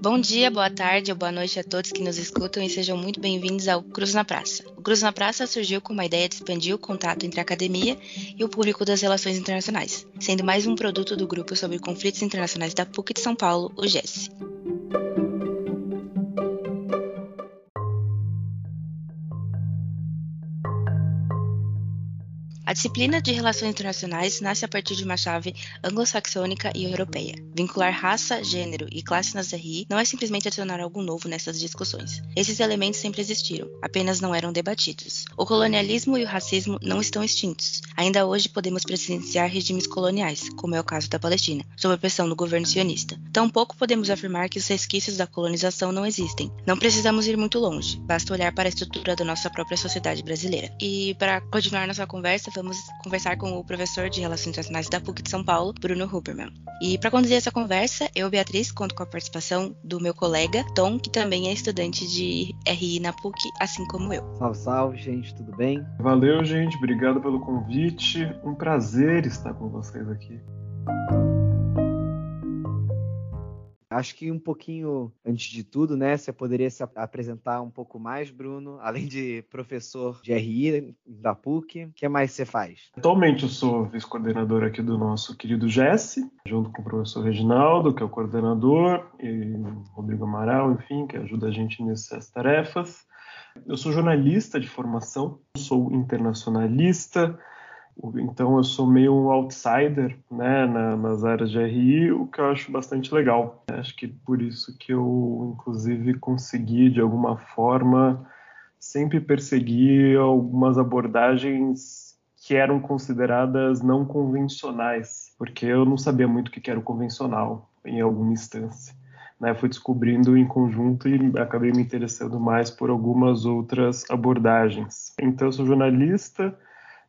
Bom dia, boa tarde ou boa noite a todos que nos escutam e sejam muito bem-vindos ao Cruz na Praça. O Cruz na Praça surgiu com uma ideia de expandir o contato entre a academia e o público das relações internacionais, sendo mais um produto do grupo sobre conflitos internacionais da PUC de São Paulo, o GES. A disciplina de Relações Internacionais nasce a partir de uma chave anglo-saxônica e europeia. Vincular raça, gênero e classe nas RI não é simplesmente adicionar algo novo nessas discussões. Esses elementos sempre existiram, apenas não eram debatidos. O colonialismo e o racismo não estão extintos. Ainda hoje podemos presenciar regimes coloniais, como é o caso da Palestina, sob a pressão do governo sionista. Tampouco podemos afirmar que os resquícios da colonização não existem. Não precisamos ir muito longe, basta olhar para a estrutura da nossa própria sociedade brasileira. E para continuar nossa conversa, vamos conversar com o professor de Relações Internacionais da PUC de São Paulo, Bruno Huberman. E para conduzir essa conversa, eu, Beatriz, conto com a participação do meu colega, Tom, que também é estudante de RI na PUC, assim como eu. Salve, salve, gente, tudo bem? Valeu, gente, obrigado pelo convite. Um prazer estar com vocês aqui. Acho que um pouquinho antes de tudo, né, você poderia se apresentar um pouco mais, Bruno, além de professor de RI da PUC, o que mais você faz? Atualmente eu sou vice-coordenador aqui do nosso querido Jesse, junto com o professor Reginaldo, que é o coordenador, e Rodrigo Amaral, enfim, que ajuda a gente nessas tarefas. Eu sou jornalista de formação, sou internacionalista, então eu sou meio um outsider né, na, nas áreas de RI, o que eu acho bastante legal. Acho que por isso que eu, inclusive, consegui, de alguma forma, sempre perseguir algumas abordagens que eram consideradas não convencionais, porque eu não sabia muito o que era o convencional em alguma instância. Né, fui descobrindo em conjunto e acabei me interessando mais por algumas outras abordagens. Então, eu sou jornalista,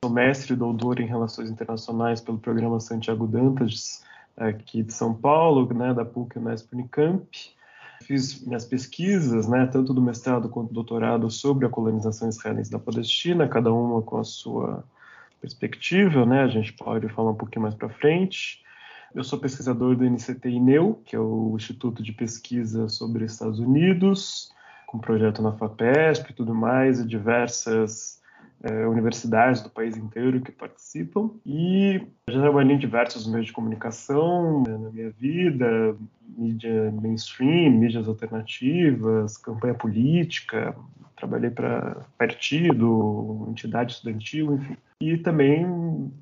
Sou mestre e doutor em Relações Internacionais pelo programa Santiago Dantas, aqui de São Paulo, né, da PUC Unesp Unicamp. Fiz minhas pesquisas, né, tanto do mestrado quanto do doutorado, sobre a colonização israelense da Palestina, cada uma com a sua perspectiva, né, a gente pode falar um pouquinho mais para frente. Eu sou pesquisador do NCT INEU, que é o Instituto de Pesquisa sobre Estados Unidos, com projeto na FAPESP e tudo mais, e diversas é, universidades do país inteiro que participam e já trabalhei em diversos meios de comunicação né, na minha vida, mídia mainstream, mídias alternativas, campanha política, trabalhei para partido, entidade estudantil, enfim. E também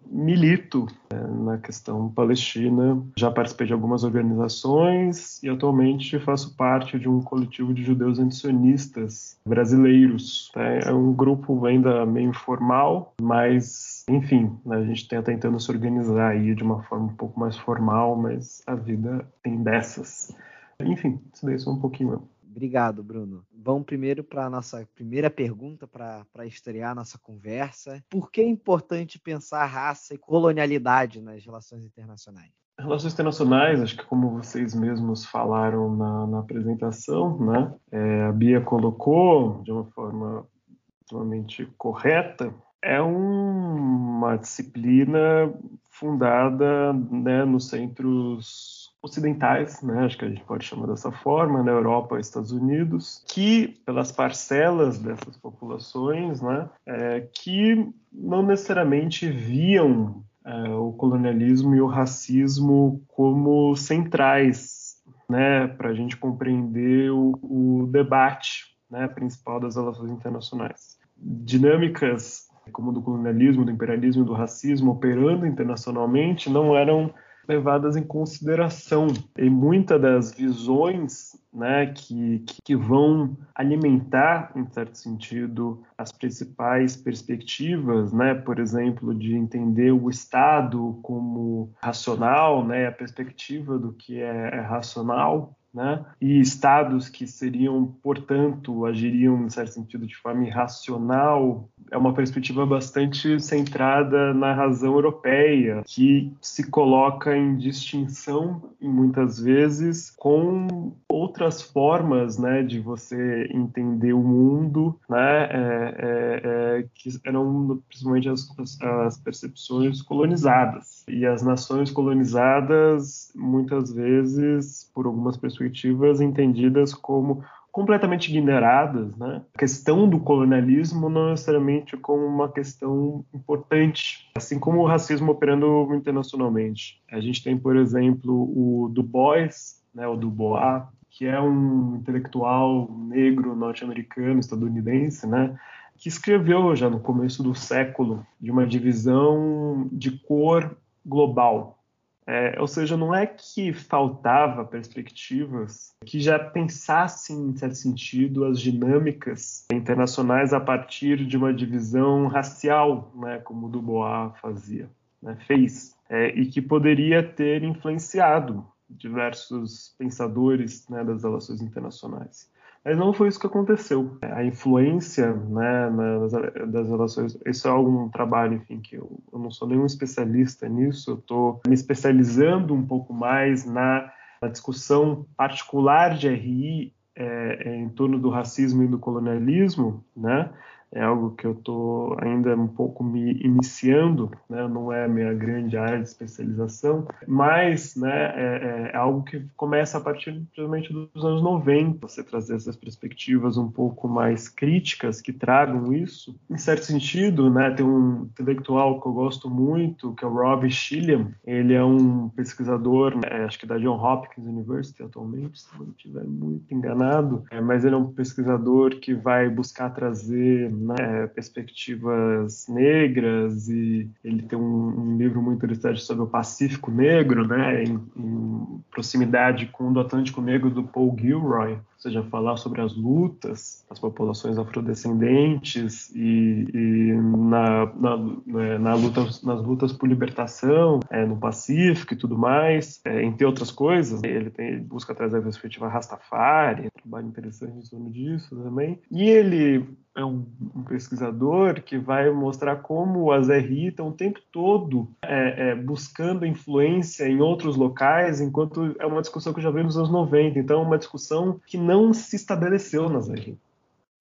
milito né, na questão palestina. Já participei de algumas organizações e atualmente faço parte de um coletivo de judeus antisionistas brasileiros. Né? É um grupo ainda meio informal, mas enfim, a gente está tentando se organizar aí de uma forma um pouco mais formal, mas a vida tem dessas. Enfim, isso daí é só um pouquinho. Obrigado, Bruno. Vamos primeiro para a nossa primeira pergunta para estrear a nossa conversa. Por que é importante pensar raça e colonialidade nas relações internacionais? Relações internacionais, acho que como vocês mesmos falaram na, na apresentação, né, é, a Bia colocou de uma forma extremamente correta, é um, uma disciplina fundada né, nos centros ocidentais, né, acho que a gente pode chamar dessa forma, na né, Europa e Estados Unidos, que pelas parcelas dessas populações, né, é, que não necessariamente viam é, o colonialismo e o racismo como centrais, né, para a gente compreender o, o debate, né, principal das relações internacionais. Dinâmicas como do colonialismo, do imperialismo do racismo operando internacionalmente não eram levadas em consideração. E muitas das visões né, que, que vão alimentar, em certo sentido, as principais perspectivas, né, por exemplo, de entender o Estado como racional, né, a perspectiva do que é, é racional, né? e estados que seriam, portanto, agiriam, em certo sentido, de forma irracional, é uma perspectiva bastante centrada na razão europeia, que se coloca em distinção, muitas vezes, com outras formas né, de você entender o mundo, né, é, é, é, que eram principalmente as, as percepções colonizadas. E as nações colonizadas, muitas vezes, por algumas perspectivas, entendidas como completamente ignoradas, né? A questão do colonialismo não necessariamente como uma questão importante, assim como o racismo operando internacionalmente. A gente tem, por exemplo, o Du Bois, né, o Dubois, que é um intelectual negro norte-americano, estadunidense, né? que escreveu já no começo do século de uma divisão de cor global, é, ou seja, não é que faltava perspectivas que já pensassem, em certo sentido, as dinâmicas internacionais a partir de uma divisão racial, né, como Dubois fazia, né, fez, é, e que poderia ter influenciado diversos pensadores né, das relações internacionais. Mas não foi isso que aconteceu. A influência né, nas, das relações, isso é algum trabalho, enfim, que eu, eu não sou nenhum especialista nisso, eu estou me especializando um pouco mais na, na discussão particular de RI é, é, em torno do racismo e do colonialismo, né? É algo que eu estou ainda um pouco me iniciando, né? não é a minha grande área de especialização, mas né, é, é, algo que começa a partir principalmente dos anos 90, você trazer essas perspectivas um pouco mais críticas que tragam isso. Em certo sentido, né, tem um intelectual que eu gosto muito, que é o Rob Schilliam, ele é um pesquisador, né, acho que da John Hopkins University atualmente, se não estiver muito enganado, é, mas ele é um pesquisador que vai buscar trazer né, perspectivas negras e ele tem um, um, livro muito interessante sobre o Pacífico Negro, né, em, em proximidade com o do Atlântico Negro do Paul Gilroy, ou seja, falar sobre as lutas das populações afrodescendentes e, e na, na, né, na luta, nas lutas por libertação é, no Pacífico e tudo mais, é, entre outras coisas. Ele, tem, busca trazer a perspectiva Rastafari, um trabalho interessante em torno disso também. E ele é um, um, pesquisador que vai mostrar como as RI estão o tempo todo é, é, buscando influência em outros locais, enquanto é uma discussão que eu já veio nos anos 90. Então, é uma discussão que não se estabeleceu nas RI.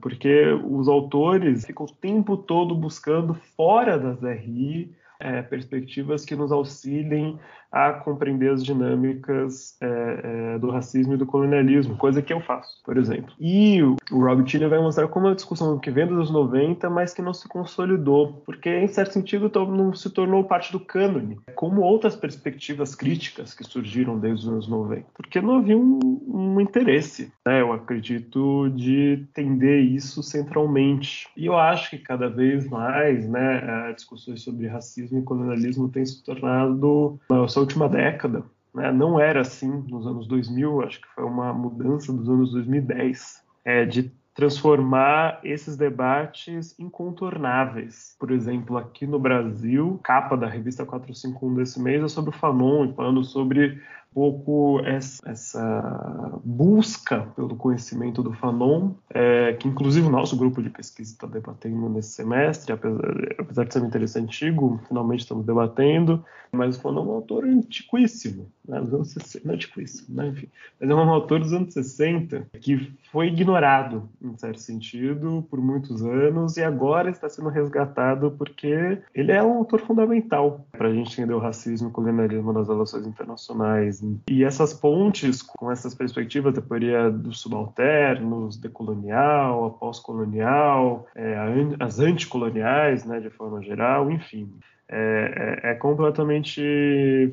Porque os autores ficam o tempo todo buscando fora das RI é, perspectivas que nos auxiliem a compreender as dinâmicas é, é, do racismo e do colonialismo, coisa que eu faço, por exemplo. E o, o Rob Tiller vai mostrar como é uma discussão que vem dos 90, mas que não se consolidou, porque em certo sentido não se tornou parte do cânone, como outras perspectivas críticas que surgiram desde os anos 90, porque não havia um, um interesse, né, eu acredito, de entender isso centralmente. E eu acho que cada vez mais, né, discussões sobre racismo e colonialismo têm se tornado essa última década. Né? Não era assim nos anos 2000, acho que foi uma mudança dos anos 2010, é, de transformar esses debates incontornáveis. Por exemplo, aqui no Brasil, capa da revista 451 desse mês é sobre o Fanon, falando sobre pouco essa busca pelo conhecimento do Fanon, é, que inclusive o nosso grupo de pesquisa está debatendo nesse semestre, apesar, apesar de ser um interesse antigo, finalmente estamos debatendo, mas o Fanon é um autor antiquíssimo, né, dos anos 60, não antiquíssimo, né, enfim, mas é um autor dos anos 60 que foi ignorado, em certo sentido, por muitos anos e agora está sendo resgatado porque ele é um autor fundamental para a gente entender o racismo e o colonialismo nas relações internacionais, e essas pontes com essas perspectivas da teoria dos subalternos, decolonial, pós-colonial, é, as anticoloniais, né, de forma geral, enfim. É, é, é, completamente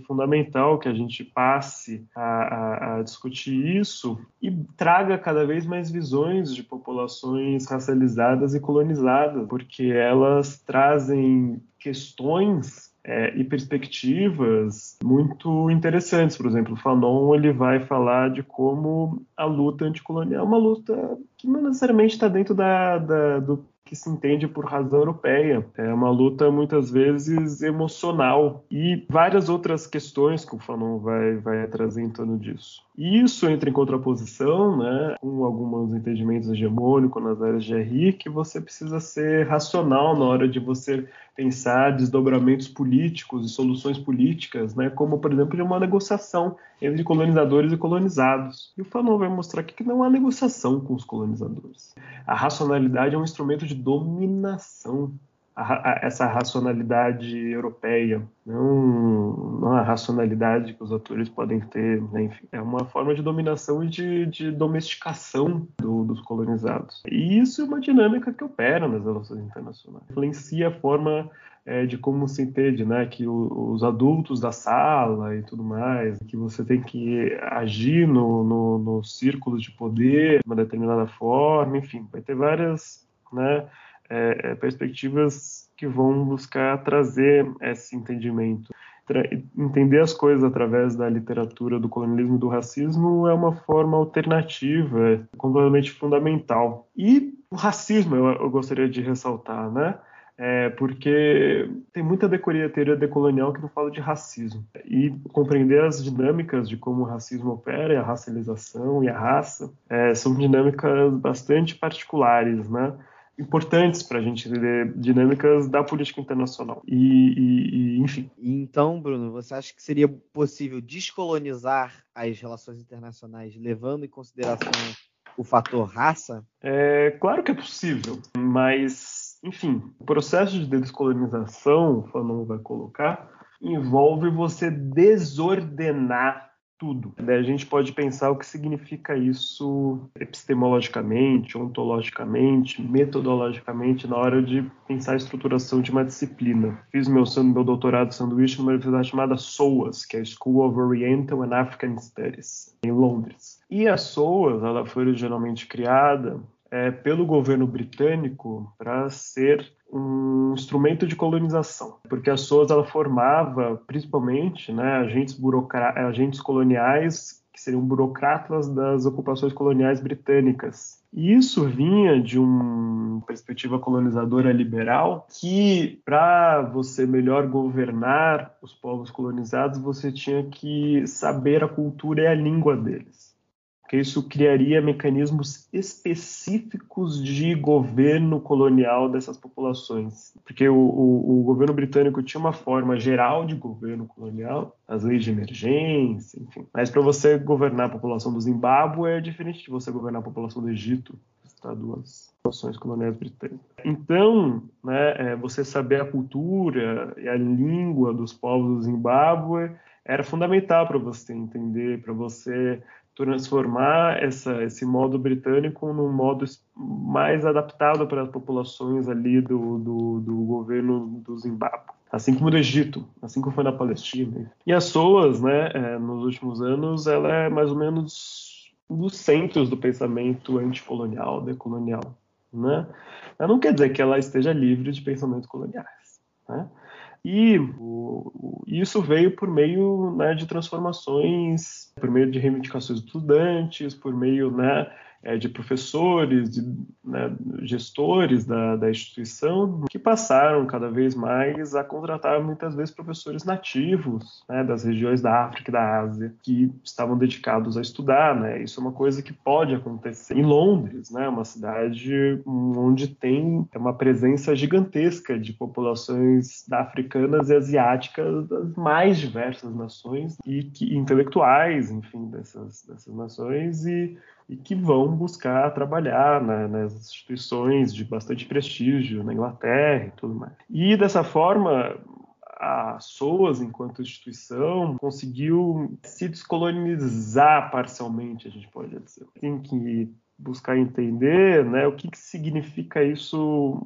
fundamental que a gente passe a, a, a, discutir isso e traga cada vez mais visões de populações racializadas e colonizadas, porque elas trazem questões é, e perspectivas muito interessantes. Por exemplo, o Fanon ele vai falar de como a luta anticolonial é uma luta que não necessariamente está dentro da, da, do que se entende por razão europeia. É uma luta muitas vezes emocional e várias outras questões que o Fanon vai, vai trazer em torno disso. E isso entra em contraposição né, com alguns entendimentos hegemônicos nas áreas de RI, que você precisa ser racional na hora de você pensar desdobramentos políticos e soluções políticas, né, como, por exemplo, de uma negociação entre colonizadores e colonizados. E o Fanon vai mostrar aqui que não há negociação com os colonizadores. A racionalidade é um instrumento de dominação essa racionalidade europeia, não, não, a racionalidade que os atores podem ter, né? enfim, é uma forma de dominação e de, de domesticação do, dos colonizados. E isso é uma dinâmica que opera nas relações internacionais, influencia a forma é, de como se entende, né, que o, os adultos da sala e tudo mais, que você tem que agir no, no, no círculo de poder de uma determinada forma, enfim, vai ter várias, né, é, é, perspectivas que vão buscar trazer esse entendimento. Entender as coisas através da literatura do colonialismo e do racismo é uma forma alternativa, completamente fundamental. E o racismo eu, eu gostaria de ressaltar, né? É, porque tem muita teoria decolonial que não fala de racismo. E compreender as dinâmicas de como o racismo opera, a racialização e a raça, é, são dinâmicas bastante particulares, né? Importantes para a gente entender dinâmicas da política internacional. E, e, e, enfim. Então, Bruno, você acha que seria possível descolonizar as relações internacionais levando em consideração o fator raça? É claro que é possível, mas, enfim, o processo de descolonização, o Fanon vai colocar, envolve você desordenar tudo. A gente pode pensar o que significa isso epistemologicamente, ontologicamente, metodologicamente, na hora de pensar a estruturação de uma disciplina. Fiz meu, meu doutorado de sanduíche numa universidade chamada SOAS, que é a School of Oriental and African Studies, em Londres. E a SOAS, ela foi originalmente criada é, pelo governo britânico para ser um instrumento de colonização, porque a SOAS ela formava principalmente né, agentes, agentes coloniais que seriam burocratas das ocupações coloniais britânicas. E isso vinha de uma perspectiva colonizadora liberal que, para você melhor governar os povos colonizados, você tinha que saber a cultura e a língua deles porque isso criaria mecanismos específicos de governo colonial dessas populações. Porque o, o, o, governo britânico tinha uma forma geral de governo colonial, as leis de emergência, enfim. Mas para você governar a população do Zimbábue é diferente de você governar a população do Egito, está duas populações coloniais britânicas. Então, né, é, você saber a cultura e a língua dos povos do Zimbábue era fundamental para você entender, para você transformar essa, esse modo britânico num modo mais adaptado para as populações ali do, do, do governo do Zimbábue. Assim como do Egito, assim como foi na Palestina. E a SOAS, né, é, nos últimos anos, ela é mais ou menos um dos centros do pensamento anticolonial, decolonial. Né? Ela não quer dizer que ela esteja livre de pensamentos coloniais. Né? E o, o, isso veio por meio né, de transformações, por meio de reivindicações de estudantes, por meio né, é, de professores, de né, gestores da, da, instituição, que passaram cada vez mais a contratar muitas vezes professores nativos né, das regiões da África e da Ásia, que estavam dedicados a estudar. Né? Isso é uma coisa que pode acontecer em Londres, né, uma cidade onde tem uma presença gigantesca de populações africanas e asiáticas das mais diversas nações e que, intelectuais, enfim, dessas, dessas nações e e que vão buscar trabalhar né, nas instituições de bastante prestígio na Inglaterra e tudo mais. E dessa forma, a SOAS, enquanto instituição, conseguiu se descolonizar parcialmente, a gente pode dizer. Tem que buscar entender né, o que, que significa isso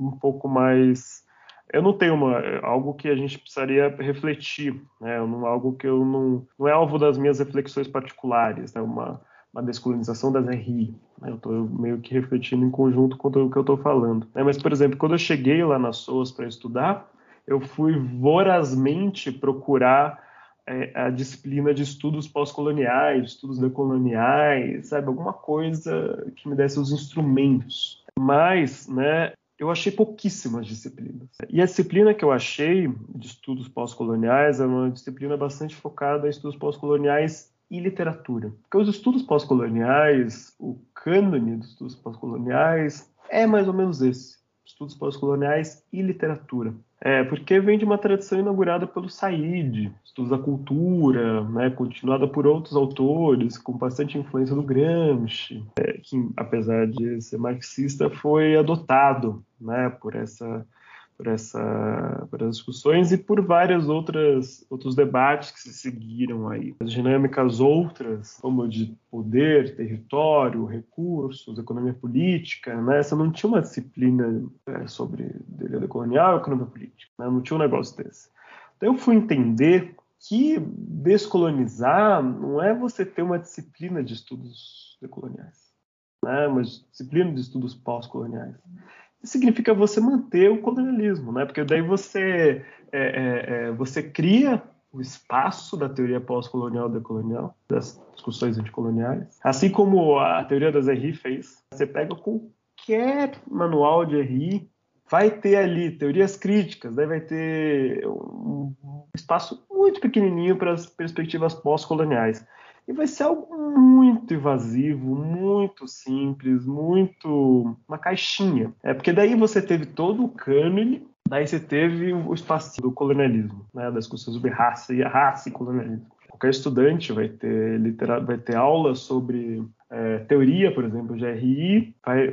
um pouco mais eu não tenho uma algo que a gente precisaria refletir, né? Não, algo que eu não não é alvo das minhas reflexões particulares, é né? uma uma descolonização das RI. Né? Eu estou meio que refletindo em conjunto com o que eu estou falando. Né? Mas, por exemplo, quando eu cheguei lá na SOAS para estudar, eu fui vorazmente procurar é, a disciplina de estudos pós-coloniais, estudos decoloniais, sabe? Alguma coisa que me desse os instrumentos. Mas, né, eu achei pouquíssimas disciplinas. E a disciplina que eu achei de estudos pós-coloniais é uma disciplina bastante focada em estudos pós-coloniais e literatura. Porque os estudos pós-coloniais, o cânone dos estudos pós-coloniais é mais ou menos esse: estudos pós-coloniais e literatura. É, porque vem de uma tradição inaugurada pelo Said, estudos da cultura, né, continuada por outros autores, com bastante influência do Gramsci, é, que, apesar de ser marxista, foi adotado né, por essa por, essa, por essas discussões e por várias outras outros debates que se seguiram aí. As dinâmicas outras, como de poder, território, recursos, economia política, né? Essa não tinha uma disciplina é, sobre direito colonial e economia política, né? não tinha um negócio desse. Então eu fui entender que descolonizar não é você ter uma disciplina de estudos decoloniais, né? uma disciplina de estudos pós-coloniais significa você manter o colonialismo, né? Porque daí você é, é, é, você cria o espaço da teoria pós-colonial decolonial, das discussões anticoloniais, assim como a teoria das RI fez. Você pega qualquer manual de RI, vai ter ali teorias críticas, daí vai ter um espaço muito pequenininho para as perspectivas pós-coloniais. E vai ser algo muito invasivo, muito simples, muito. uma caixinha. É porque daí você teve todo o cânone, daí você teve o espaço do colonialismo, né, das discussões sobre raça e raça e colonialismo. Qualquer estudante vai ter, literal, vai ter aula sobre é, teoria, por exemplo, de RI, vai,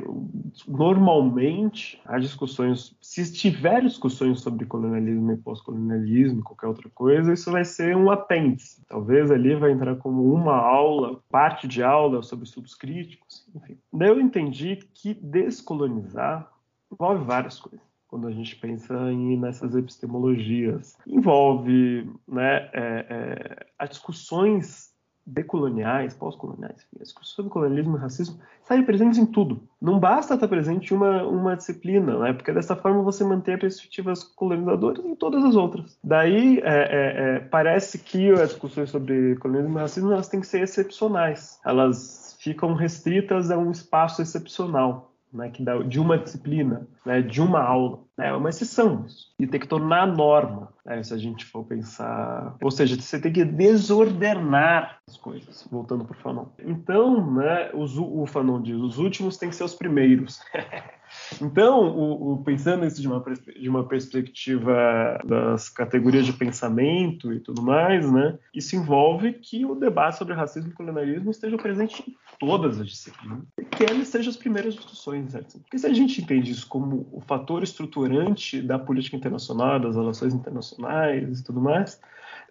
normalmente as discussões, se tiver discussões sobre colonialismo e pós-colonialismo, qualquer outra coisa, isso vai ser um apêndice. Talvez ali vai entrar como uma aula, parte de aula sobre estudos críticos, enfim. Daí eu entendi que descolonizar envolve várias coisas quando a gente pensa em, nessas epistemologias. Envolve né, é, é, as discussões decoloniais, pós-coloniais, as discussões sobre colonialismo e racismo estarem presentes em tudo. Não basta estar presente em uma, uma disciplina, né? porque dessa forma você mantém as perspectivas colonizadoras em todas as outras. Daí é, é, é, parece que as discussões sobre colonialismo e racismo elas têm que ser excepcionais. Elas ficam restritas a um espaço excepcional né, que dá, de uma disciplina, né, de uma aula. É uma exceção isso. E tem que tornar norma, né, se a gente for pensar. Ou seja, você tem que desordenar as coisas, voltando para o Fanon. Então, né, o, o Fanon diz: os últimos têm que ser os primeiros. Então, o, o, pensando isso de uma, de uma perspectiva das categorias de pensamento e tudo mais, né, isso envolve que o debate sobre racismo e colonialismo esteja presente em todas as disciplinas que eles sejam as primeiras discussões. Certo? Porque se a gente entende isso como o fator estruturante da política internacional, das relações internacionais e tudo mais,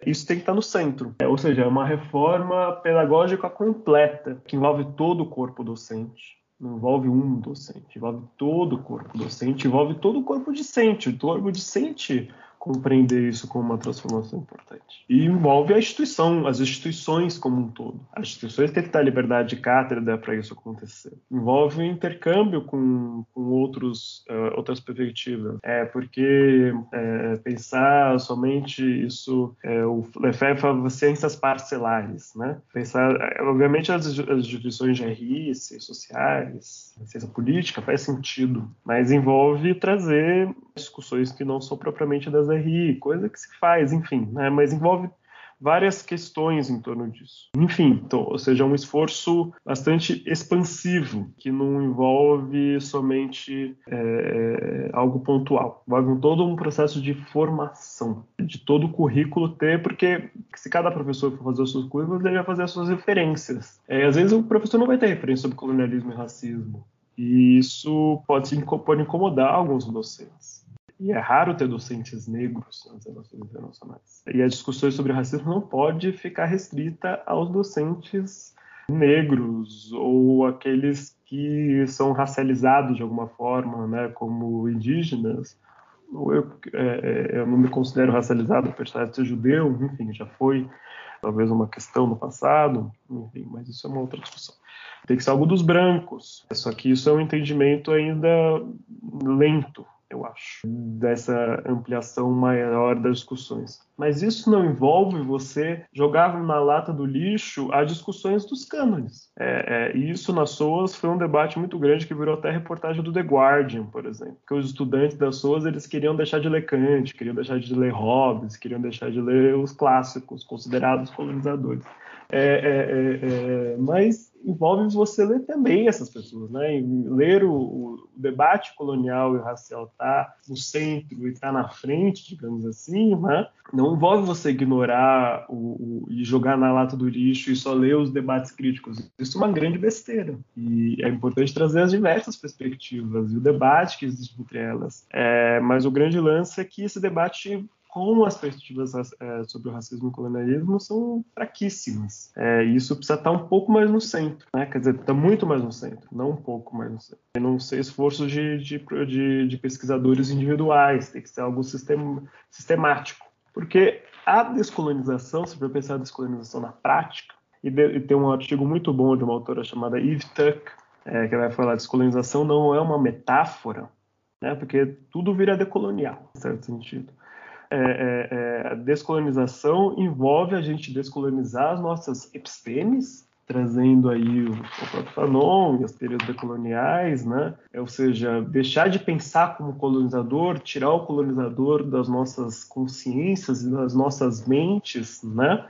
isso tem que estar no centro. É, ou seja, é uma reforma pedagógica completa que envolve todo o corpo docente não envolve um docente, envolve todo o corpo docente, envolve todo o corpo discente. O corpo discente compreender isso como uma transformação importante. E envolve a instituição, as instituições como um todo. As instituições têm que ter liberdade de cátedra para isso acontecer. Envolve o intercâmbio com, com outros, uh, outras perspectivas. É porque é, pensar somente isso, é, o Lefebvre fala ciências parcelares, né? Pensar, obviamente, as, as instituições de RI, ciências sociais, ciência política faz sentido, mas envolve trazer discussões que não são propriamente das RI, coisa que se faz, enfim, né? mas envolve várias questões em torno disso. Enfim, então, ou seja, é um esforço bastante expansivo, que não envolve somente é, algo pontual, envolve todo um processo de formação, de todo o currículo ter, porque se cada professor for fazer os seus currículos, ele vai fazer as suas referências. É, às vezes o professor não vai ter referência sobre colonialismo e racismo, e isso pode, pode incomodar alguns docentes. E é raro ter docentes negros nas relações internacionais. E as discussões sobre racismo não pode ficar restrita aos docentes negros ou aqueles que são racializados de alguma forma, né, como indígenas. Eu, é, é, eu não me considero racializado, apesar de ser judeu, enfim, já foi talvez uma questão no passado, enfim, mas isso é uma outra discussão. Tem que ser algo dos brancos, só que isso é um entendimento ainda lento, eu acho, dessa ampliação maior das discussões. Mas isso não envolve você jogar na lata do lixo as discussões dos cânones. É, é, e isso nas SOAS foi um debate muito grande que virou até reportagem do The Guardian, por exemplo. Que os estudantes das SOAS eles queriam deixar de ler Kant, queriam deixar de ler Hobbes, queriam deixar de ler os clássicos considerados colonizadores. É, é, é, é mas envolve você ler também essas pessoas, né? ler o, o, debate colonial e racial tá no centro e tá na frente, digamos assim, né? Não envolve você ignorar o, o, e jogar na lata do lixo e só ler os debates críticos. Isso é uma grande besteira. E é importante trazer as diversas perspectivas e o debate que existe entre elas. É, mas o grande lance é que esse debate com as perspectivas é, sobre o racismo e o colonialismo são fraquíssimas. É, isso precisa estar um pouco mais no centro, né? quer dizer, está muito mais no centro, não um pouco mais no centro. E não ser esforço de, de, de, de, pesquisadores individuais, tem que ser algo sistem, sistemático. Porque a descolonização, se for pensar a descolonização na prática, e, de, e tem um artigo muito bom de uma autora chamada Eve Tuck, é, que vai falar que descolonização não é uma metáfora, né? porque tudo vira decolonial, em certo sentido é, é, é, a descolonização envolve a gente descolonizar as nossas epistemes, trazendo aí o, o próprio Fanon e as teorias decoloniais, né? É, ou seja, deixar de pensar como colonizador, tirar o colonizador das nossas consciências e das nossas mentes, né?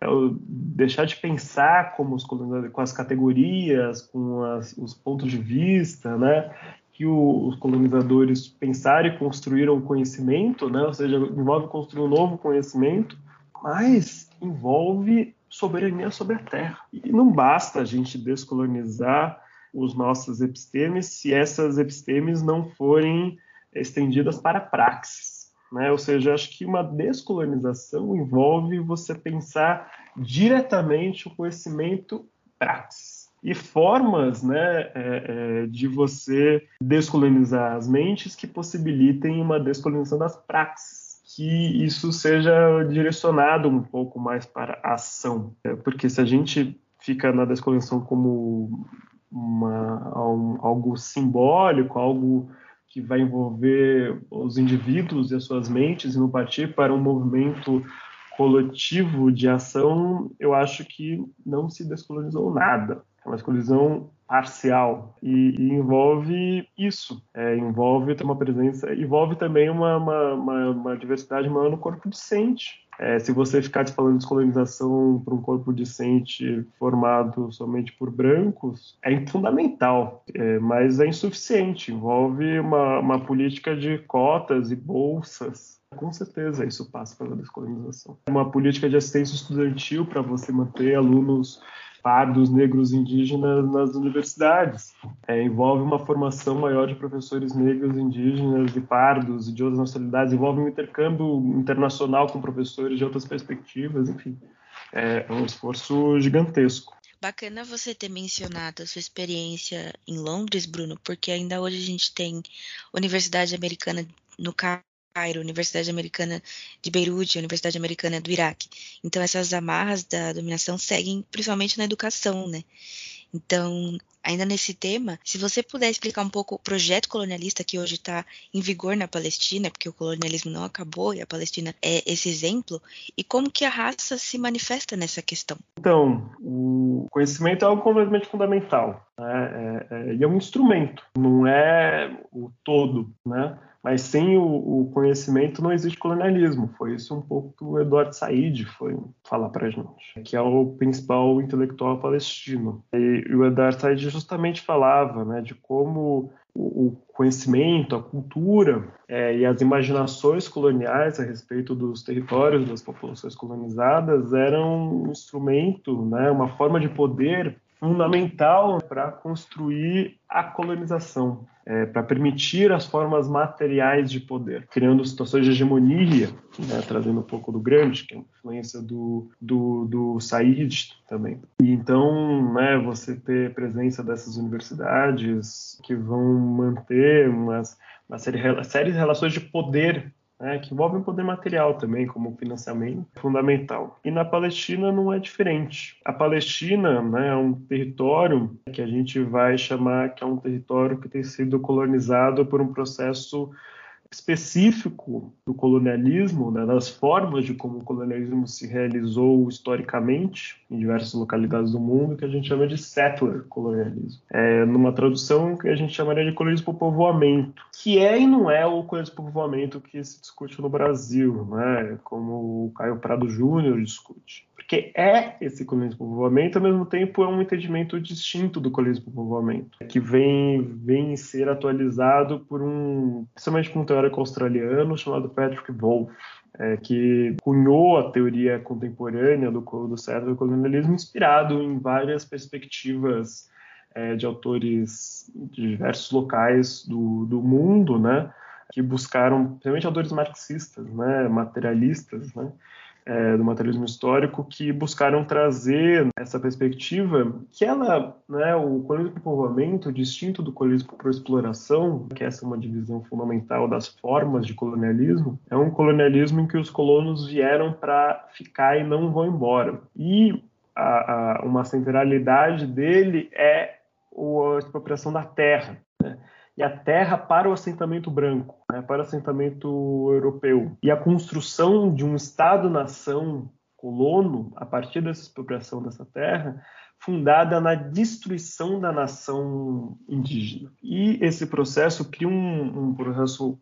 É deixar de pensar como os colonizadores, com as categorias, com as, os pontos de vista, né? Que o, os colonizadores pensaram e construíram conhecimento, né? ou seja, envolve construir um novo conhecimento, mas envolve soberania sobre a terra. E não basta a gente descolonizar os nossos epistemes se essas epistemes não forem estendidas para praxis. Né? Ou seja, acho que uma descolonização envolve você pensar diretamente o conhecimento praxis e formas né, é, é, de você descolonizar as mentes que possibilitem uma descolonização das praxis, que isso seja direcionado um pouco mais para a ação. É, porque se a gente fica na descolonização como uma, um, algo simbólico, algo que vai envolver os indivíduos e as suas mentes e não partir para um movimento coletivo de ação, eu acho que não se descolonizou nada uma exclusão parcial e, e envolve isso, é, envolve ter uma presença, envolve também uma, uma, uma, uma diversidade maior no corpo docente. É, se você ficar falando de descolonização para um corpo docente formado somente por brancos, é fundamental, é, mas é insuficiente. Envolve uma, uma política de cotas e bolsas com certeza isso passa pela descolonização. Uma política de assistência estudantil para você manter alunos pardos, negros, indígenas nas universidades. É, envolve uma formação maior de professores negros, indígenas e pardos e de outras nacionalidades. Envolve um intercâmbio internacional com professores de outras perspectivas. Enfim, é um esforço gigantesco. Bacana você ter mencionado a sua experiência em Londres, Bruno, porque ainda hoje a gente tem Universidade Americana no Cairo, Universidade Americana de Beirute, Universidade Americana do Iraque. Então essas amarras da dominação seguem principalmente na educação, né? Então, ainda nesse tema, se você puder explicar um pouco o projeto colonialista que hoje está em vigor na Palestina, porque o colonialismo não acabou e a Palestina é esse exemplo, e como que a raça se manifesta nessa questão? Então, o conhecimento é algo completamente fundamental, né? é, é, e é um instrumento, não é o todo, né? Mas sem o, o, conhecimento não existe colonialismo. Foi isso um pouco que o Eduardo Said foi falar para a gente, que é o principal intelectual palestino. E, o Eduardo Said justamente falava né, de como o, conhecimento, a cultura é, e as imaginações coloniais a respeito dos territórios das populações colonizadas eram um instrumento, né, uma forma de poder fundamental para construir a colonização, é, para permitir as formas materiais de poder, criando situações de hegemonia, né, trazendo um pouco do grande, que é a influência do, do, do Said também. E então, né, você ter presença dessas universidades que vão manter umas, uma série, série de relações de poder né, que envolvem poder material também, como financiamento, fundamental. E na Palestina não é diferente. A Palestina né, é um território que a gente vai chamar que é um território que tem sido colonizado por um processo específico do colonialismo, né, das formas de como o colonialismo se realizou historicamente em diversas localidades do mundo, que a gente chama de settler colonialismo. É, numa tradução que a gente chamaria de colonialismo por povoamento, que é e não é o colonialismo por povoamento que se discute no Brasil, né, como o Caio Prado Júnior discute porque é esse colonialismo povoamento, ao mesmo tempo é um entendimento distinto do colonialismo povoamento, que vem, vem ser atualizado por um, principalmente por um teórico australiano chamado Patrick Wolff, é, que cunhou a teoria contemporânea do, do certo colonialismo, inspirado em várias perspectivas é, de autores de diversos locais do, do mundo, né, que buscaram, principalmente autores marxistas, né, materialistas, né, é, do materialismo histórico que buscaram trazer essa perspectiva que ela, né, o colonialismo por povoamento, distinto do colonialismo por exploração, que essa é uma divisão fundamental das formas de colonialismo, é um colonialismo em que os colonos vieram para ficar e não vão embora. E a, a, uma centralidade dele é a expropriação da terra. Né? e a terra para o assentamento branco, né, para assentamento europeu. E a construção de um Estado-nação colono, a partir dessa expropriação dessa terra, fundada na destruição da nação indígena. E esse processo cria um, um processo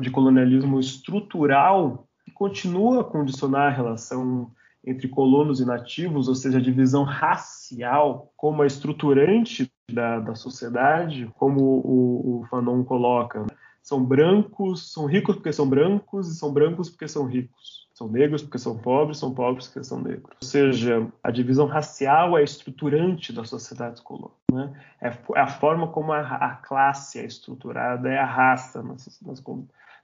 de colonialismo estrutural que continua a condicionar a relação entre colonos e nativos, ou seja, a divisão racial como a estruturante da, da sociedade, como o, o Fanon coloca. São brancos, são ricos porque são brancos e são brancos porque são ricos. São negros porque são pobres, são pobres porque são negros. Ou seja, a divisão racial é estruturante da sociedade colônia. Né? É, é, a forma como a, a, classe é estruturada, é a raça nas, nas,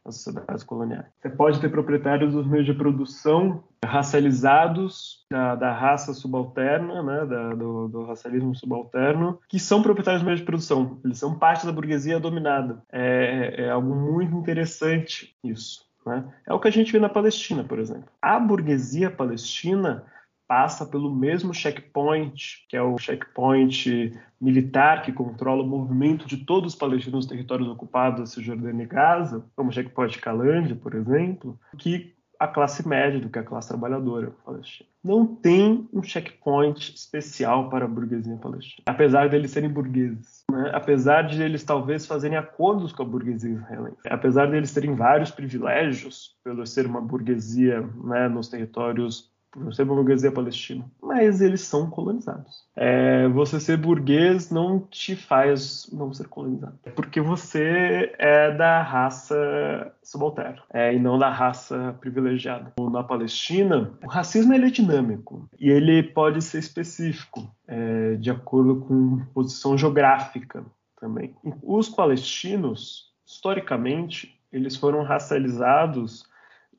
nas sociedades coloniais. Você pode ter proprietários dos meios de produção racializados da, da raça subalterna, né, da, do, do, racialismo subalterno, que são proprietários dos meios de produção. Eles são parte da burguesia dominada. É, é algo muito interessante isso. Né? É o que a gente vê na Palestina, por exemplo. A burguesia palestina passa pelo mesmo checkpoint, que é o checkpoint militar que controla o movimento de todos os palestinos nos territórios ocupados da Cisjordânia e Gaza, como o checkpoint Calândia, por exemplo, que a classe média do que a classe trabalhadora palestina. Não tem um checkpoint especial para a burguesia palestina, apesar de eles serem burgueses. Né? Apesar de eles talvez fazerem acordos com a burguesia israelense, apesar de eles terem vários privilégios pelo ser uma burguesia né, nos territórios por ser burguesia palestina, mas eles são colonizados. É, você ser burguês não te faz não ser colonizado, é porque você é da raça subalterna é, e não da raça privilegiada. Na Palestina, o racismo ele é dinâmico e ele pode ser específico é, de acordo com posição geográfica também. Os palestinos, historicamente, eles foram racializados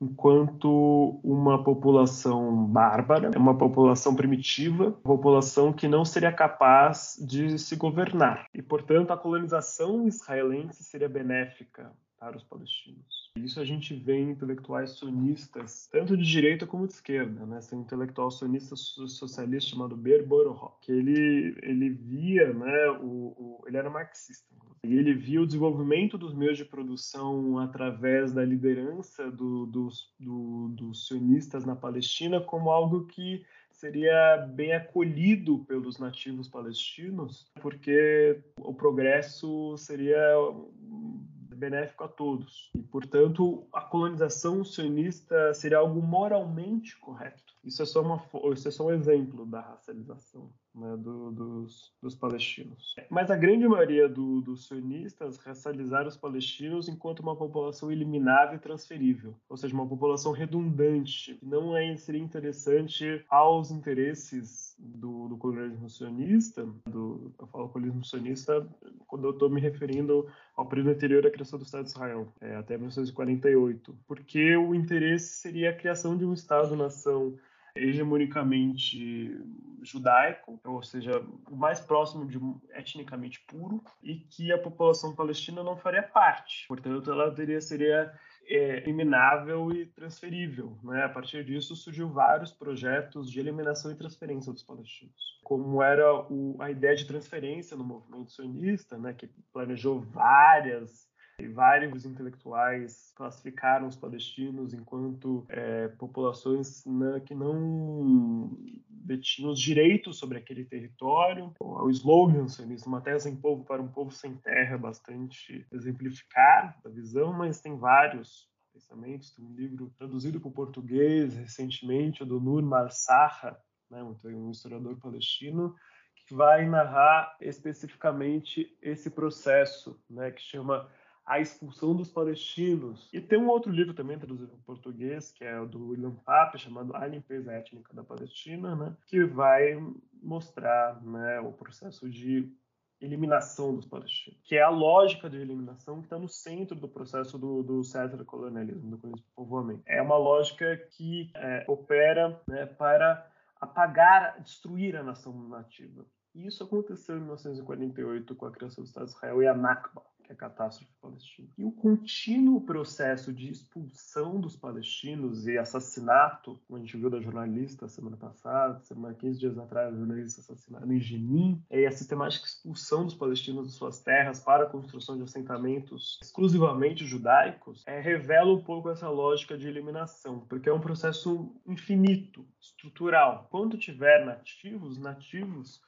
enquanto uma população bárbara, uma população primitiva, uma população que não seria capaz de se governar. E, portanto, a colonização israelense seria benéfica para os palestinos. Isso a gente vê em intelectuais sionistas, tanto de direita como de esquerda. Né? Tem intelectual sionista socialista chamado Ber Borohov, que ele, ele via, né, o, o, ele era marxista, e ele via o desenvolvimento dos meios de produção através da liderança do, dos, do, dos sionistas na Palestina como algo que seria bem acolhido pelos nativos palestinos, porque o progresso seria benéfico a todos. E, portanto, a colonização sionista seria algo moralmente correto. Isso é só, uma, isso é só um exemplo da racialização né, do, dos, dos, palestinos. Mas a grande maioria do, dos sionistas racializaram os palestinos enquanto uma população eliminável e transferível, ou seja, uma população redundante, que não é, seria interessante aos interesses do, do colonialismo sionista. Do, eu falo colonialismo sionista quando eu estou me referindo ao período anterior à criação do Estado de Israel, é, até 1948, porque o interesse seria a criação de um Estado-nação hegemonicamente judaico, ou seja, o mais próximo de etnicamente puro, e que a população palestina não faria parte. Portanto, ela teria, seria é, eliminável e transferível. Né? A partir disso, surgiu vários projetos de eliminação e transferência dos palestinos. Como era o, a ideia de transferência no movimento sionista, né, que planejou várias Vários intelectuais classificaram os palestinos enquanto é, populações que não detinham os direitos sobre aquele território. O slogan sionista, uma terra sem povo para um povo sem terra, bastante exemplificar a visão, mas tem vários pensamentos. Tem um livro traduzido para o português recentemente, do Nur Marsarra, né, um historiador palestino, que vai narrar especificamente esse processo, né, que chama A Expulsão dos Palestinos. E tem um outro livro também traduzido em português, que é o do William Pape, chamado A Limpeza Étnica da Palestina, né, que vai mostrar né, o processo de eliminação dos palestinos, que é a lógica de eliminação que está no centro do processo do, do colonialismo, do povoamento. É uma lógica que é, opera né, para apagar, destruir a nação nativa. E isso aconteceu em 1948 com a criação do Estado de Israel e a Nakba, que é a catástrofe palestina. E o contínuo processo de expulsão dos palestinos e assassinato, como a gente viu da jornalista semana passada, semana 15 dias atrás, a jornalista assassinada em Jenin, e a sistemática expulsão dos palestinos de suas terras para a construção de assentamentos exclusivamente judaicos, é, revela um pouco essa lógica de eliminação, porque é um processo infinito, estrutural. Quando tiver nativos, nativos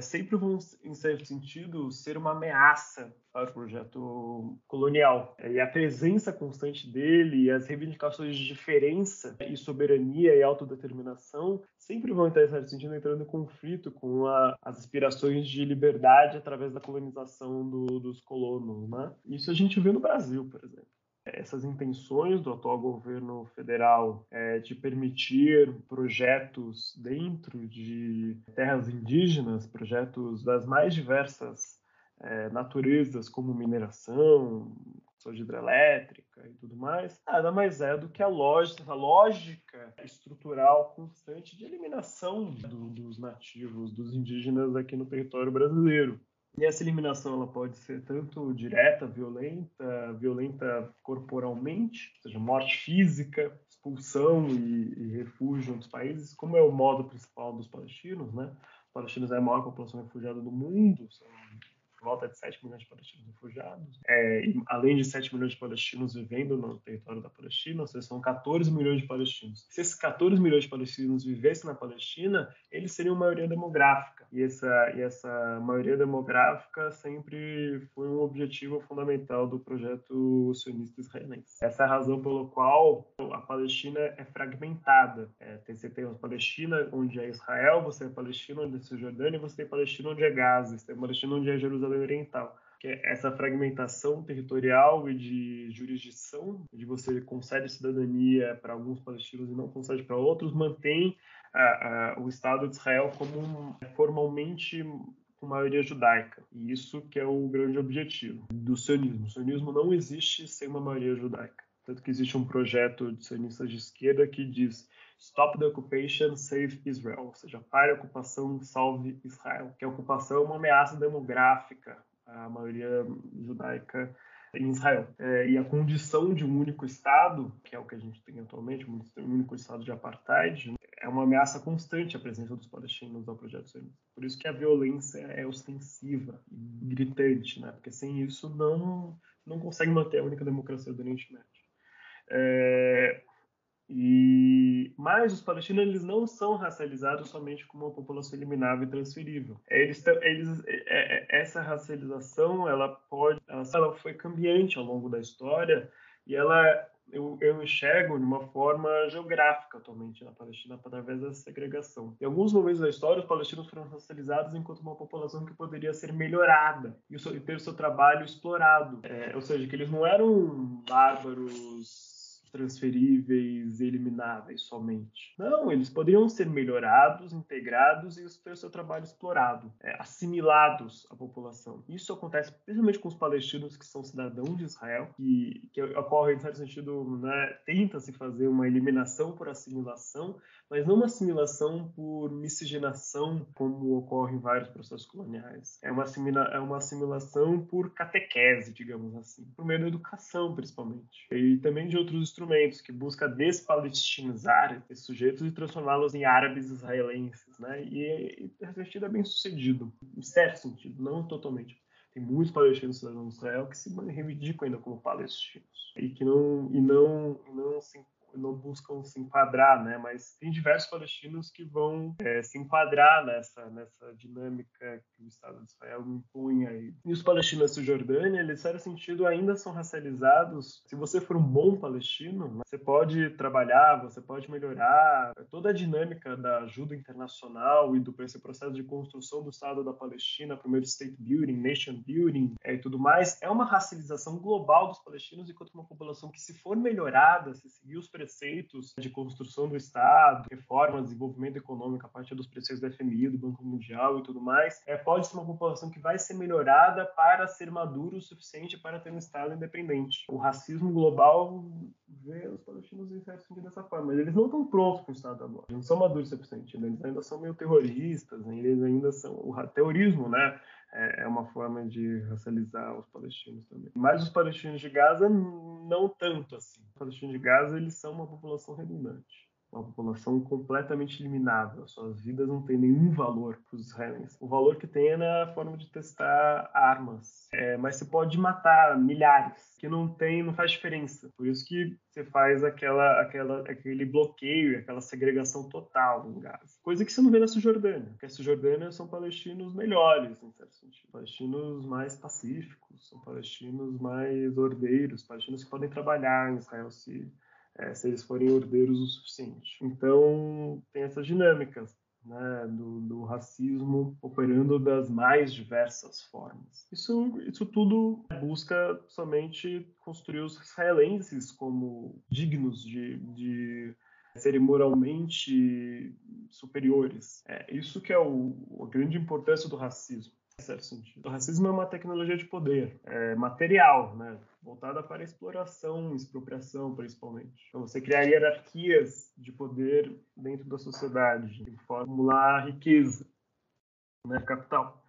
sempre vão, em certo sentido, ser uma ameaça para o projeto colonial. E a presença constante dele e as reivindicações de diferença e soberania e autodeterminação sempre vão, em certo sentido, entrando em conflito com a, as aspirações de liberdade através da colonização do, dos colonos. Né? Isso a gente vê no Brasil, por exemplo essas intenções do atual governo federal é, de permitir projetos dentro de terras indígenas, projetos das mais diversas é, naturezas, como mineração, soja hidrelétrica e tudo mais, nada mais é do que a lógica, a lógica estrutural constante de eliminação do, dos nativos, dos indígenas aqui no território brasileiro. E essa eliminação ela pode ser tanto direta, violenta, violenta corporalmente, ou seja, morte física, expulsão e, e refúgio em outros países, como é o modo principal dos palestinos, né? Os palestinos é a maior população refugiada do mundo, são volta de 7 milhões de palestinos refugiados, é, além de 7 milhões de palestinos vivendo no território da Palestina, ou seja, são 14 milhões de palestinos. Se esses 14 milhões de palestinos vivessem na Palestina, eles seriam maioria demográfica. E essa, e essa maioria demográfica sempre foi um objetivo fundamental do projeto sionista israelense. Essa é a razão pela qual a Palestina é fragmentada. É, tem, você tem a Palestina, onde é Israel, você a Palestina, onde é Cisjordânia, você tem Palestina, onde é Gaza, você tem Palestina, onde é Jerusalém Jerusalém Oriental, que é essa fragmentação territorial e de jurisdição, de você concede cidadania para alguns palestinos e não concede para outros, mantém o Estado de Israel como um, formalmente com maioria judaica. E isso que é o grande objetivo do sionismo. O sionismo não existe sem uma maioria judaica. Tanto que existe um projeto de sionistas de esquerda que diz Stop the Occupation, Save Israel, ou seja, pare a ocupação, salve Israel, que a ocupação é uma ameaça demográfica à maioria judaica em Israel. É, e a condição de um único Estado, que é o que a gente tem atualmente, um único Estado de apartheid, é uma ameaça constante à presença dos palestinos ao projeto sionista. Por isso que a violência é ostensiva gritante, né? porque sem isso não, não consegue manter a única democracia do Oriente Médio. É, e mas os palestinos eles não são racializados somente como uma população eliminável e transferível. Eles, eles, é, é, essa racialização ela pode, ela foi cambiante ao longo da história e ela eu, eu enxergo de uma forma geográfica atualmente na Palestina através da segregação. Em alguns momentos da história, os palestinos foram racializados enquanto uma população que poderia ser melhorada e, ter o seu trabalho explorado. É, ou seja, que eles não eram bárbaros transferíveis, elimináveis somente. Não, eles poderiam ser melhorados, integrados e ter seu trabalho explorado, é, assimilados à população. Isso acontece principalmente com os palestinos que são cidadãos de Israel, que, que ocorre, em certo sentido, né, tenta-se fazer uma eliminação por assimilação, mas não uma assimilação por miscigenação, como ocorre em vários processos coloniais. É uma, é uma assimilação por catequese, digamos assim, por meio da educação, principalmente. E também de outros instrumentos que busca despalestinizar esses sujeitos e transformá-los em árabes israelenses, né? E, e esse sentido é bem sucedido, em certo sentido, não totalmente. Tem muitos palestinos cidadãos de Israel que se reivindicam ainda como palestinos e que não e não, não se não buscam se enquadrar, né? Mas tem diversos palestinos que vão é, se enquadrar nessa nessa dinâmica que o Estado de Israel impõe aí. E os palestinos da Cisjordânia, eles, em certo sentido, ainda são racializados. Se você for um bom palestino, você pode trabalhar, você pode melhorar toda a dinâmica da ajuda internacional e do esse processo de construção do Estado da Palestina, primeiro state building, nation building é, e tudo mais, é uma racialização global dos palestinos enquanto uma população que, se for melhorada, se seguir os preceitos de construção do Estado, reforma, desenvolvimento econômico a partir dos preceitos do FMI, do Banco Mundial e tudo mais, é, pode ser uma população que vai ser melhorada para ser maduro o suficiente para ter um Estado independente. O racismo global vê os palestinos em certo sentido dessa forma, mas eles não estão prontos para o Estado agora. Eles não são maduros o suficiente, eles ainda são meio terroristas, né? eles ainda são... O terrorismo, né? É, é uma forma de racializar os palestinos também. Mas os palestinos de Gaza, não tanto assim. Os palestinos de Gaza, eles são uma população redundante uma população completamente eliminável. Suas vidas não têm nenhum valor para os israelenses. O valor que tem é na forma de testar armas. É, mas você pode matar milhares, que não tem, não faz diferença. Por isso que você faz aquela, aquela, aquele bloqueio, aquela segregação total em Gaza. Coisa que você não vê na Cisjordânia. Porque a Cisjordânia são palestinos melhores, em certo sentido. Palestinos mais pacíficos, são palestinos mais ordeiros, palestinos que podem trabalhar em Israel se é, se eles forem herdeiros o suficiente. Então, tem essas dinâmicas né, do, do, racismo operando das mais diversas formas. Isso, isso tudo busca somente construir os israelenses como dignos de, de serem moralmente superiores. É isso que é o, a grande importância do racismo sentido. O racismo é uma tecnologia de poder, é material, né? voltada para exploração, expropriação, principalmente. Então, você criar hierarquias de poder dentro da sociedade, de formular riqueza, né? capital.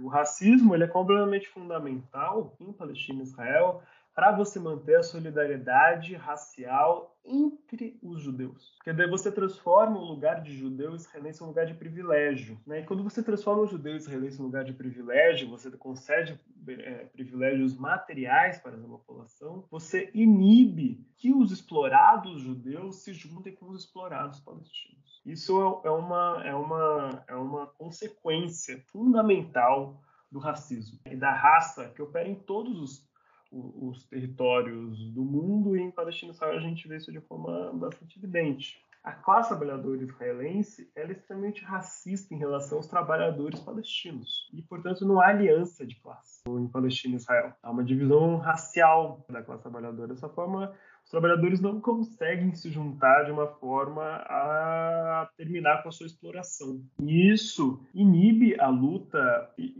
O racismo ele é completamente fundamental em Palestina e Israel para você manter a solidariedade racial entre os judeus. Porque daí você transforma o lugar de judeu israelense em um lugar de privilégio. Né? E quando você transforma o judeu israelense em um lugar de privilégio, você concede é, privilégios materiais para essa população, você inibe que os explorados judeus se juntem com os explorados palestinos. Isso é, é uma, é uma, é uma consequência fundamental do racismo e da raça que opera em todos os os territórios do mundo e em Palestina a gente vê isso de forma bastante evidente. A classe trabalhadora israelense é extremamente racista em relação aos trabalhadores palestinos e, portanto, não há aliança de classe em Palestina e Israel. Há uma divisão racial da classe trabalhadora. Dessa forma, os trabalhadores não conseguem se juntar de uma forma a terminar com a sua exploração. E isso inibe a luta.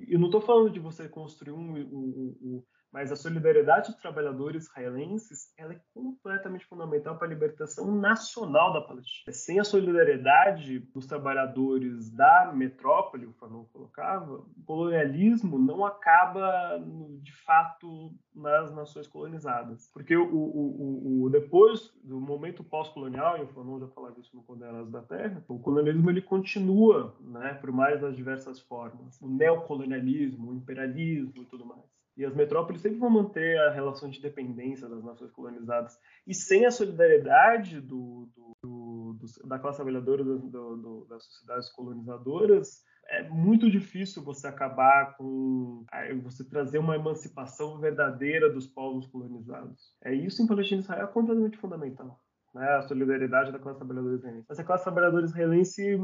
Eu não estou falando de você construir um, um, um mas a solidariedade dos trabalhadores israelenses ela é completamente fundamental para a libertação nacional da Palestina. Sem a solidariedade dos trabalhadores da metrópole, o Fanon colocava, o colonialismo não acaba de fato nas nações colonizadas. Porque o, o, o depois do momento pós-colonial, e o Fanon já falava isso no Condenados da Terra, o colonialismo ele continua, né, por mais das diversas formas. O neocolonialismo, o imperialismo e tudo mais. E as metrópoles sempre vão manter a relação de dependência das nações colonizadas. E sem a solidariedade do, do, do, da classe trabalhadora das sociedades colonizadoras, é muito difícil você acabar com você trazer uma emancipação verdadeira dos povos colonizados. É isso em Palestina e Israel é completamente fundamental. Né? A solidariedade da classe trabalhadora israelense. Mas a classe trabalhadora israelense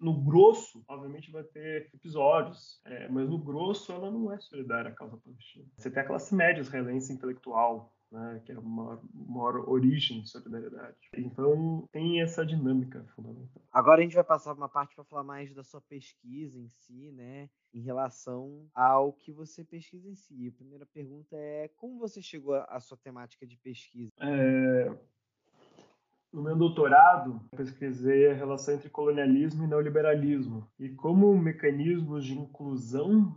no grosso, obviamente vai ter episódios, é, mas no grosso ela não é solidária à causa palestina. Você tem a classe média israelense intelectual, né, que é a maior, maior, origem de solidariedade. Então tem essa dinâmica fundamental. Agora a gente vai passar uma parte para falar mais da sua pesquisa em si, né, em relação ao que você pesquisa em si. A primeira pergunta é como você chegou à sua temática de pesquisa? É, no meu doutorado, pesquisei a relação entre colonialismo e neoliberalismo e como mecanismos de inclusão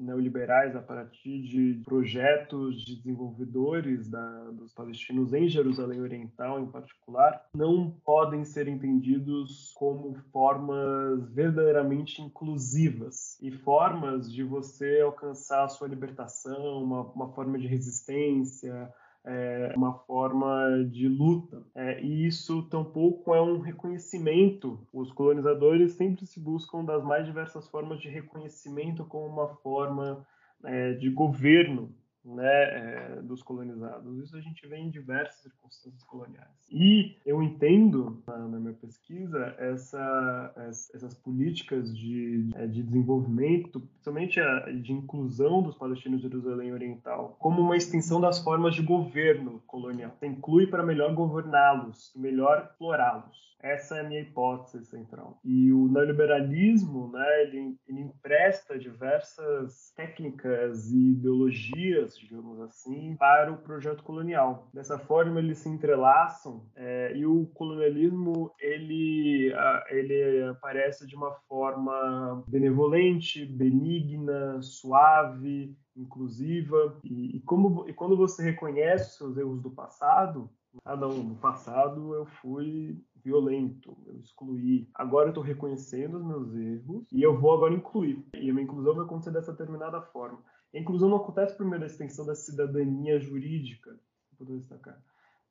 neoliberais a partir de projetos de desenvolvedores da, dos palestinos em Jerusalém Oriental, em particular, não podem ser entendidos como formas verdadeiramente inclusivas e formas de você alcançar a sua libertação, uma, uma forma de resistência, é, uma forma de luta. É, e isso tampouco é um reconhecimento. Os colonizadores sempre se buscam das mais diversas formas de reconhecimento como uma forma é, de governo né, é, dos colonizados. Isso a gente vê em diversas circunstâncias coloniais. E eu entendo, na, na minha pesquisa, essa, essas políticas de, é, de desenvolvimento, principalmente a, de inclusão dos palestinos de Jerusalém Oriental, como uma extensão das formas de governo colonial. Inclui para melhor governá-los, melhor explorá-los. Essa é a minha hipótese central. E o neoliberalismo, né, ele, ele empresta diversas técnicas e ideologias, digamos assim, para o projeto colonial. Dessa forma, eles se entrelaçam é, e o colonialismo ele, ele aparece de uma forma benevolente, benigna, suave, inclusiva. E, e, como, e quando você reconhece os seus erros do passado, ah, não, no passado eu fui violento, eu excluí. Agora eu estou reconhecendo os meus erros e eu vou agora incluir. E a minha inclusão vai acontecer dessa determinada forma. A inclusão não acontece por meio da extensão da cidadania jurídica, vou destacar,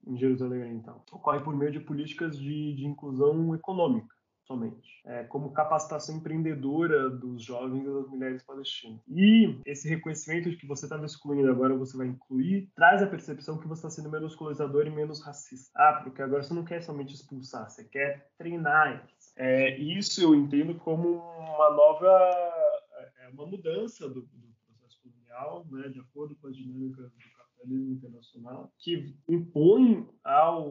em Jerusalém Oriental. Ocorre por meio de políticas de, de inclusão econômica somente, é, como capacitação empreendedora dos jovens e das mulheres palestinas. E esse reconhecimento de que você estava excluindo, agora você vai incluir, traz a percepção que você está sendo menos colonizador e menos racista. Ah, porque agora você não quer somente expulsar, você quer treinar eles. É, isso eu entendo como uma nova, é, uma mudança do, do processo colonial, né, de acordo com as dinâmicas do capitalismo internacional, que impõe ao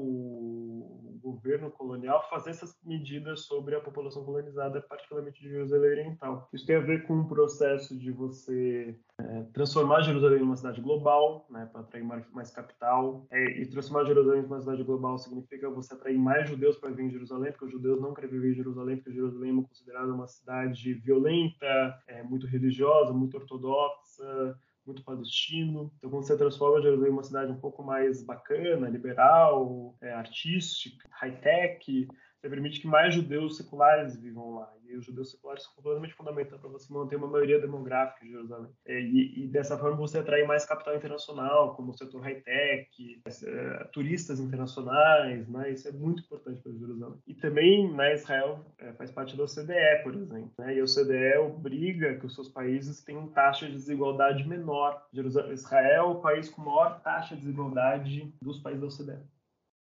governo colonial fazer essas medidas sobre a população colonizada, particularmente de Jerusalém Oriental. Isso tem a ver com um processo de você é, transformar Jerusalém em uma cidade global, né, para atrair mais, capital. É, e transformar Jerusalém em uma cidade global significa você atrair mais judeus para vir em Jerusalém, porque os judeus não querem viver em Jerusalém, porque Jerusalém é considerada uma cidade violenta, é, muito religiosa, muito ortodoxa, muito palestino. Então, quando você transforma Jerusalém em uma cidade um pouco mais bacana, liberal, é, artística, high-tech, você permite que mais judeus seculares vivam lá. E os judeus seculares são completamente fundamentais para você manter uma maioria demográfica em Jerusalém. É, e, e, dessa forma você atrai mais capital internacional, como o setor high-tech, é, turistas internacionais, né? Isso é muito importante para Jerusalém. E também, né, Israel é, faz parte da OCDE, por exemplo. Né? E a OCDE obriga que os seus países tenham taxa de desigualdade menor. Jerusalém, Israel é o país com maior taxa de desigualdade dos países da OCDE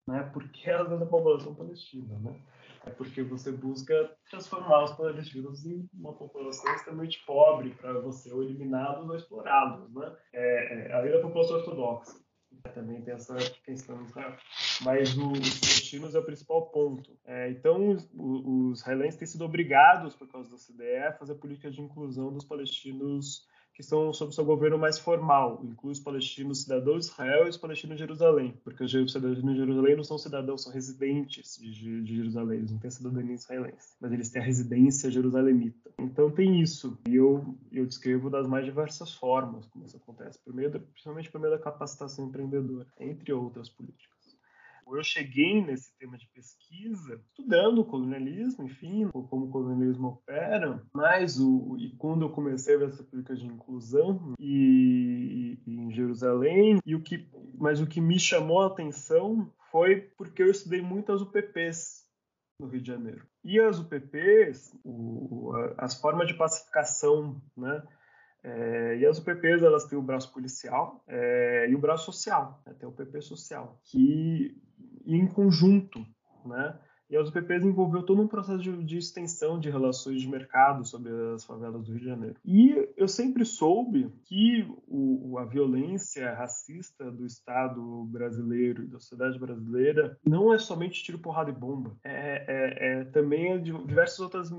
né? Porque é da população palestina, né? É porque você busca transformar os palestinos em uma população extremamente pobre para você ou eliminá-los ou explorá-los, né? É, é, além da população ortodoxa. Também tem essa questão em Israel. Mas o, os palestinos é o principal ponto. É, então, os, os israelenses têm sido obrigados, por causa da CDE, a fazer políticas de inclusão dos palestinos que estão sob seu governo mais formal, inclui os palestinos cidadãos de Israel e os palestinos de Jerusalém, porque os cidadãos de Jerusalém não são cidadãos, são residentes de, de Jerusalém, eles não têm cidadania israelense, mas eles têm a residência jerusalemita. Então tem isso, e eu, eu descrevo das mais diversas formas como isso acontece, por meio da, principalmente por meio da capacitação empreendedora, entre outras políticas eu cheguei nesse tema de pesquisa estudando o colonialismo, enfim, como o colonialismo opera, mas o, e quando eu comecei a ver essa política de inclusão e, e, em Jerusalém, e o que, mas o que me chamou a atenção foi porque eu estudei muito as UPPs no Rio de Janeiro. E as UPPs, o, as formas de pacificação, né, é, e as UPPs elas têm o braço policial é, e o braço social, né? o PP social, que em conjunto, né? E a UPP desenvolveu todo um processo de, de, extensão de relações de mercado sobre as favelas do Rio de Janeiro. E eu sempre soube que o, a violência racista do Estado brasileiro e da sociedade brasileira não é somente tiro, porrada e bomba. É, é, é também é diversas outras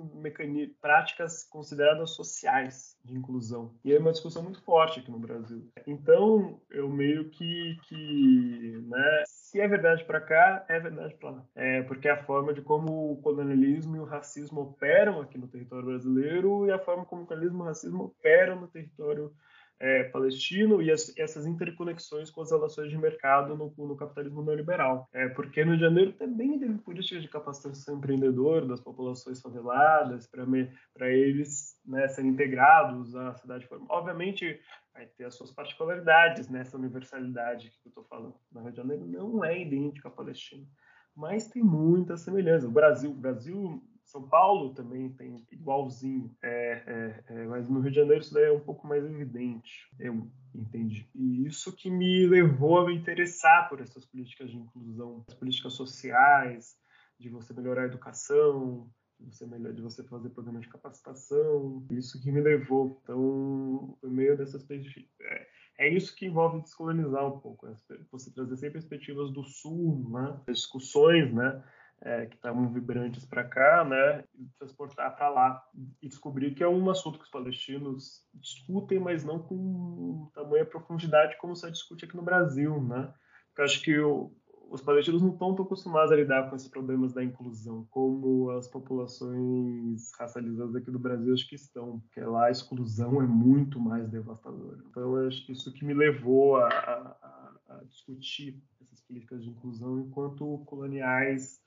práticas consideradas sociais de inclusão. E é uma discussão muito forte aqui no Brasil. Então, eu meio que, que né, se é verdade para cá, é verdade para lá. É, porque é a forma de como o colonialismo e o racismo operam aqui no território brasileiro e a forma como o colonialismo e o racismo operam no território é, palestino e as, essas interconexões com as relações de mercado no, no capitalismo neoliberal. É, porque no Janeiro também teve políticas de capacitação empreendedor das populações faveladas para eles né, serem integrados à cidade formal. Obviamente, vai ter as suas particularidades nessa universalidade que eu estou falando. No Rio de Janeiro não é idêntica à Palestina, mas tem muita semelhança. O Brasil, Brasil são Paulo também tem igualzinho, é, é, é, mas no Rio de Janeiro isso daí é um pouco mais evidente, eu entendi. E isso que me levou a me interessar por essas políticas de inclusão, as políticas sociais, de você melhorar a educação, você, melhor, de você fazer programas de capacitação, isso que me levou. Então, por meio dessas é, é isso que envolve descolonizar um pouco, você trazer sempre perspectivas do Sul, né? discussões, né? é, que estavam vibrantes para cá, né, e transportar para lá e descobrir que é um assunto que os palestinos discutem, mas não com tamanha profundidade como se discute aqui no Brasil, né? Eu acho que o, os palestinos não estão tão acostumados a lidar com esses problemas da inclusão, como as populações racializadas aqui do Brasil acho que estão, porque lá a exclusão é muito mais devastadora. Então, acho que isso que me levou a, a, a discutir essas políticas de inclusão enquanto coloniais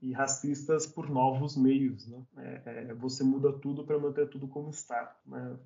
e racistas por novos meios. Né? É, é, você muda tudo para manter tudo como está, né?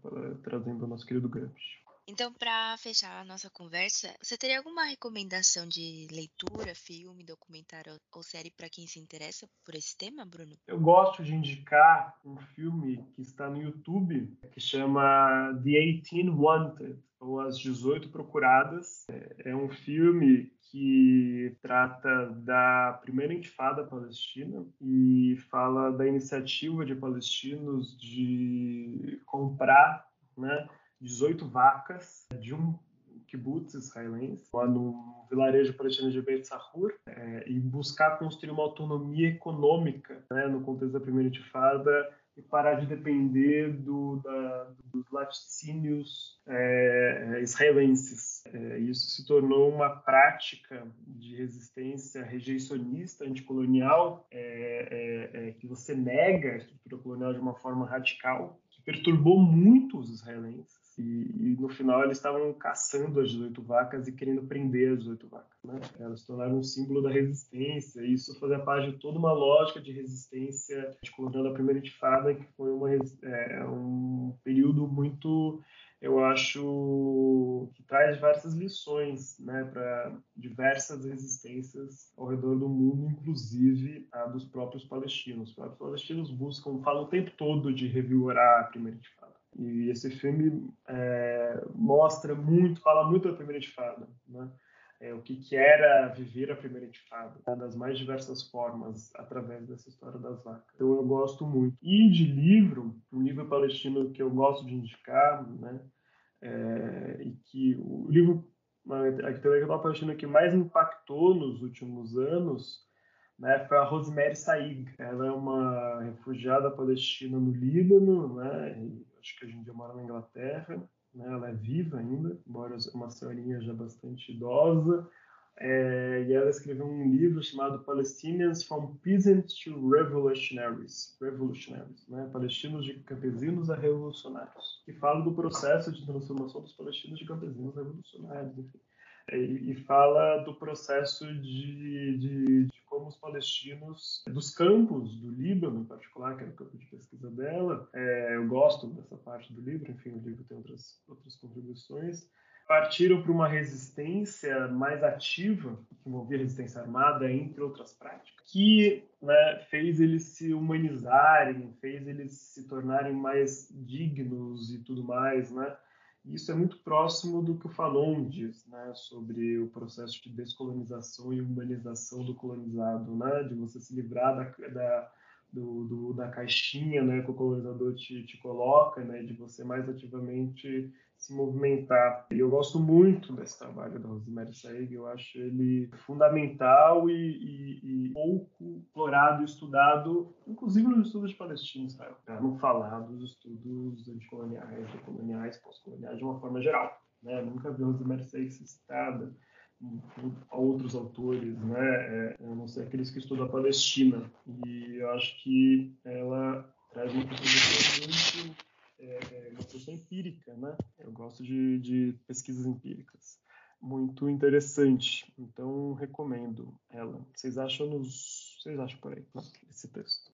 trazendo o nosso querido Gramsci. Então, para fechar a nossa conversa, você teria alguma recomendação de leitura, filme, documentário ou série para quem se interessa por esse tema, Bruno? Eu gosto de indicar um filme que está no YouTube que chama The 18 Wanted, ou As 18 Procuradas. É um filme que trata da primeira intifada palestina e fala da iniciativa de palestinos de comprar, né, 18 vacas de um kibbutz israelense, lá no vilarejo palestino de Beit Sahur, é, e buscar construir uma autonomia econômica né, no contexto da primeira intifada e parar de depender do, da, dos laticínios é, israelenses. É, isso se tornou uma prática de resistência rejeicionista, anticolonial, é, é, é que você nega a estrutura colonial de uma forma radical, que perturbou muito os israelenses e, e, no final eles estavam caçando as 18 vacas e querendo prender as 18 vacas. Né? Elas se tornaram um símbolo da resistência, e isso fazia parte de toda uma lógica de resistência de colonial da primeira intifada, que foi uma, é, um período muito, eu acho, que traz diversas lições né, para diversas resistências ao redor do mundo, inclusive a dos próprios palestinos. Os próprios palestinos buscam, falam o tempo todo de revigorar a primeira intifada. E esse filme é, mostra muito, fala muito da primeira intifada, né? É, o que, que era viver a primeira intifada, né? das mais diversas formas, através dessa história das vacas. Então eu gosto muito. E de livro, um livro palestino que eu gosto de indicar, né? É, e que o livro, a intelectual palestina que mais impactou nos últimos anos né, foi a Rosemary Saig. Ela é uma refugiada palestina no Líbano, né, acho que hoje em dia mora na Inglaterra, né, ela é viva ainda, embora uma senhorinha já bastante idosa, é, e ela escreveu um livro chamado Palestinians from Peasants to Revolutionaries, Revolutionaries né? Palestinos de campesinos a revolucionários, que fala do processo de transformação dos palestinos de campesinos a revolucionários, enfim. E, fala do processo de, de, de como os palestinos dos campos do Líbano, em particular, que era o campo de pesquisa dela, é, eu gosto dessa parte do livro, enfim, o livro tem outras, outras contribuições, partiram para uma resistência mais ativa, que envolvia resistência armada, entre outras práticas, que né, fez eles se humanizarem, fez eles se tornarem mais dignos e tudo mais, né? Isso é muito próximo do que o Fanon diz, né, sobre o processo de descolonização e humanização do colonizado, né, de você se livrar da, da, do, do, da caixinha né, que o colonizador te, te coloca, né, de você mais ativamente se movimentar. E eu gosto muito desse trabalho da Rosemary Saig, eu acho ele fundamental e, e, e pouco explorado e estudado, inclusive nos estudos de palestinos, tá? para não falar dos estudos anticoloniais, decoloniais, pós-coloniais de uma forma geral. Né? Nunca vi a Rosemary Saig citada outros autores, né, é, a não ser aqueles que estudam a Palestina. E eu acho que ela traz uma contribuição muito é, é, mostrou empírica, né? Eu gosto de, de pesquisas empíricas. Muito interessante. Então, recomendo ela. Vocês acham nos. Vocês acham por aí, né? esse texto.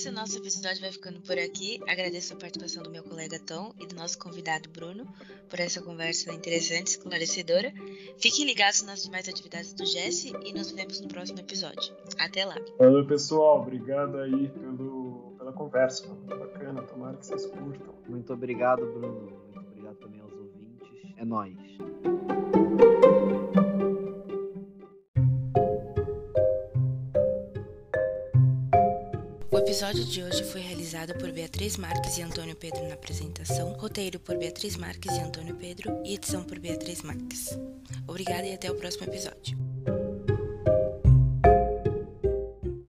Isso, nosso episódio vai ficando por aqui. Agradeço a participação do meu colega Tom e do nosso convidado Bruno por essa conversa interessante e esclarecedora. Fiquem ligados nas demais atividades do Jesse e nos vemos no próximo episódio. Até lá. Valeu, pessoal. Obrigado aí pelo, pela conversa. Foi muito bacana. Tomara que vocês curtam. Muito obrigado, Bruno. Muito obrigado também aos ouvintes. É nóis. O episódio de hoje foi realizado por Beatriz Marques e Antônio Pedro na apresentação, roteiro por Beatriz Marques e Antônio Pedro e edição por Beatriz Marques. Obrigada e até o próximo episódio.